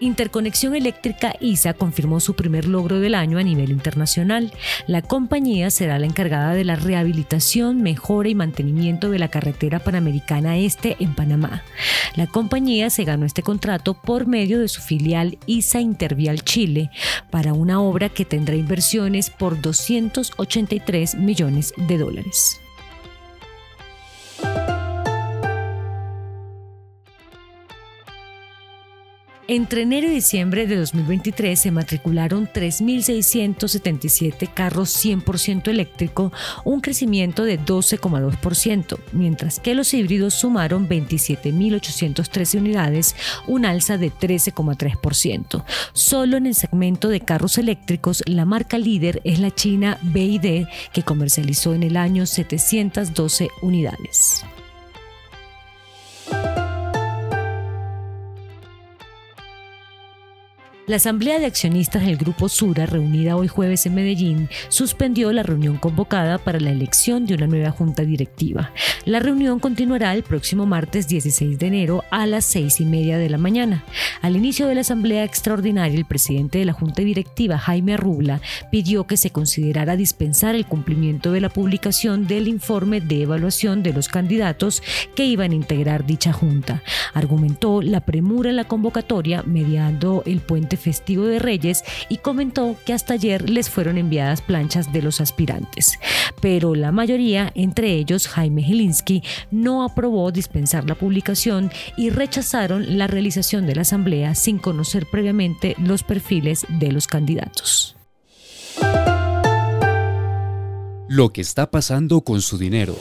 Interconexión Eléctrica ISA confirmó su primer logro del año a nivel internacional. La compañía será la encargada de la rehabilitación, mejora y mantenimiento de la carretera panamericana este en Panamá. La compañía se ganó este contrato por medio de su filial ISA Intervial Chile para una obra que tendrá inversiones por 283 millones de dólares. Entre enero y diciembre de 2023 se matricularon 3.677 carros 100% eléctrico, un crecimiento de 12,2%, mientras que los híbridos sumaron 27.813 unidades, un alza de 13,3%. Solo en el segmento de carros eléctricos, la marca líder es la china BID, que comercializó en el año 712 unidades. La Asamblea de Accionistas del Grupo Sura, reunida hoy jueves en Medellín, suspendió la reunión convocada para la elección de una nueva junta directiva. La reunión continuará el próximo martes 16 de enero a las seis y media de la mañana. Al inicio de la Asamblea Extraordinaria, el presidente de la Junta Directiva, Jaime Arrubla, pidió que se considerara dispensar el cumplimiento de la publicación del informe de evaluación de los candidatos que iban a integrar dicha junta. Argumentó la premura en la convocatoria mediando el puente festivo de Reyes y comentó que hasta ayer les fueron enviadas planchas de los aspirantes. Pero la mayoría, entre ellos Jaime Gilinski, no aprobó dispensar la publicación y rechazaron la realización de la asamblea sin conocer previamente los perfiles de los candidatos. Lo que está pasando con su dinero.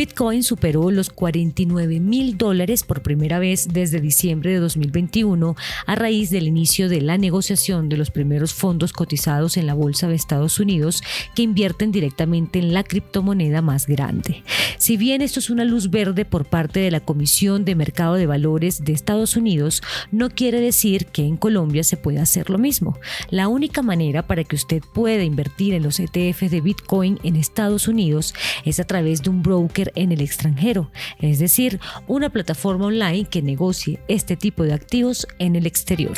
Bitcoin superó los 49 mil dólares por primera vez desde diciembre de 2021 a raíz del inicio de la negociación de los primeros fondos cotizados en la Bolsa de Estados Unidos que invierten directamente en la criptomoneda más grande. Si bien esto es una luz verde por parte de la Comisión de Mercado de Valores de Estados Unidos, no quiere decir que en Colombia se pueda hacer lo mismo. La única manera para que usted pueda invertir en los ETFs de Bitcoin en Estados Unidos es a través de un broker en el extranjero, es decir, una plataforma online que negocie este tipo de activos en el exterior.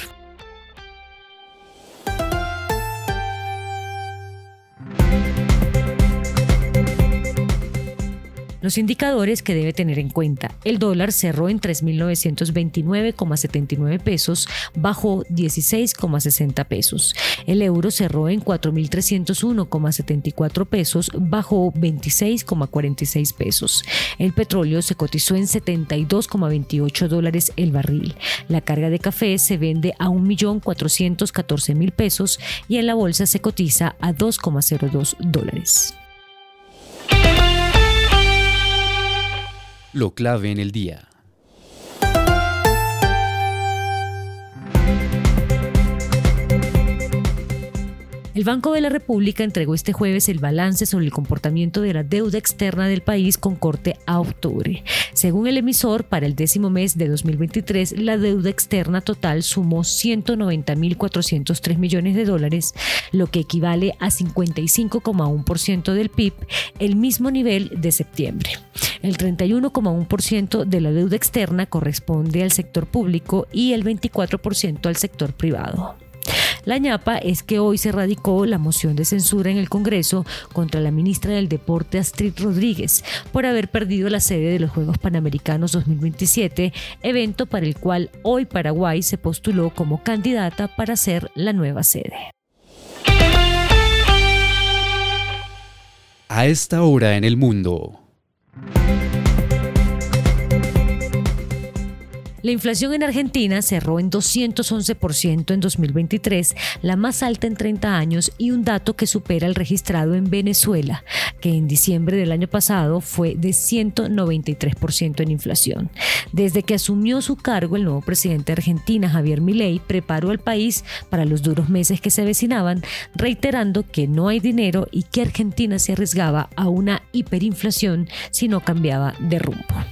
Los indicadores que debe tener en cuenta. El dólar cerró en 3.929,79 pesos, bajó 16,60 pesos. El euro cerró en 4.301,74 pesos, bajó 26,46 pesos. El petróleo se cotizó en 72,28 dólares el barril. La carga de café se vende a 1.414.000 pesos y en la bolsa se cotiza a 2,02 dólares. Lo clave en el día. El Banco de la República entregó este jueves el balance sobre el comportamiento de la deuda externa del país con corte a octubre. Según el emisor, para el décimo mes de 2023, la deuda externa total sumó 190.403 millones de dólares, lo que equivale a 55,1% del PIB, el mismo nivel de septiembre. El 31,1% de la deuda externa corresponde al sector público y el 24% al sector privado. La ñapa es que hoy se radicó la moción de censura en el Congreso contra la ministra del Deporte Astrid Rodríguez por haber perdido la sede de los Juegos Panamericanos 2027, evento para el cual hoy Paraguay se postuló como candidata para ser la nueva sede. A esta hora en el mundo. La inflación en Argentina cerró en 211% en 2023, la más alta en 30 años y un dato que supera el registrado en Venezuela, que en diciembre del año pasado fue de 193% en inflación. Desde que asumió su cargo, el nuevo presidente de Argentina, Javier Milei, preparó al país para los duros meses que se avecinaban, reiterando que no hay dinero y que Argentina se arriesgaba a una hiperinflación si no cambiaba de rumbo.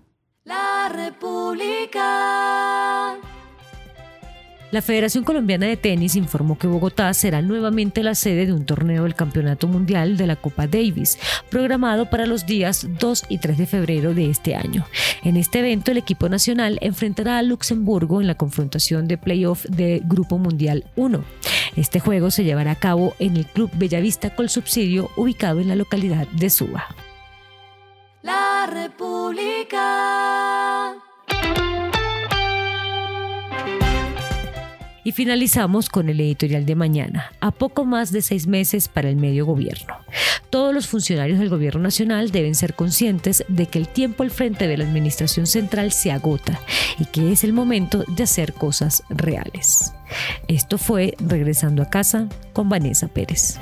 La Federación Colombiana de Tenis informó que Bogotá será nuevamente la sede de un torneo del Campeonato Mundial de la Copa Davis, programado para los días 2 y 3 de febrero de este año. En este evento, el equipo nacional enfrentará a Luxemburgo en la confrontación de playoff de Grupo Mundial 1. Este juego se llevará a cabo en el Club Bellavista Col Subsidio, ubicado en la localidad de Suba. La. Y finalizamos con el editorial de mañana, a poco más de seis meses para el medio gobierno. Todos los funcionarios del gobierno nacional deben ser conscientes de que el tiempo al frente de la administración central se agota y que es el momento de hacer cosas reales. Esto fue Regresando a casa con Vanessa Pérez.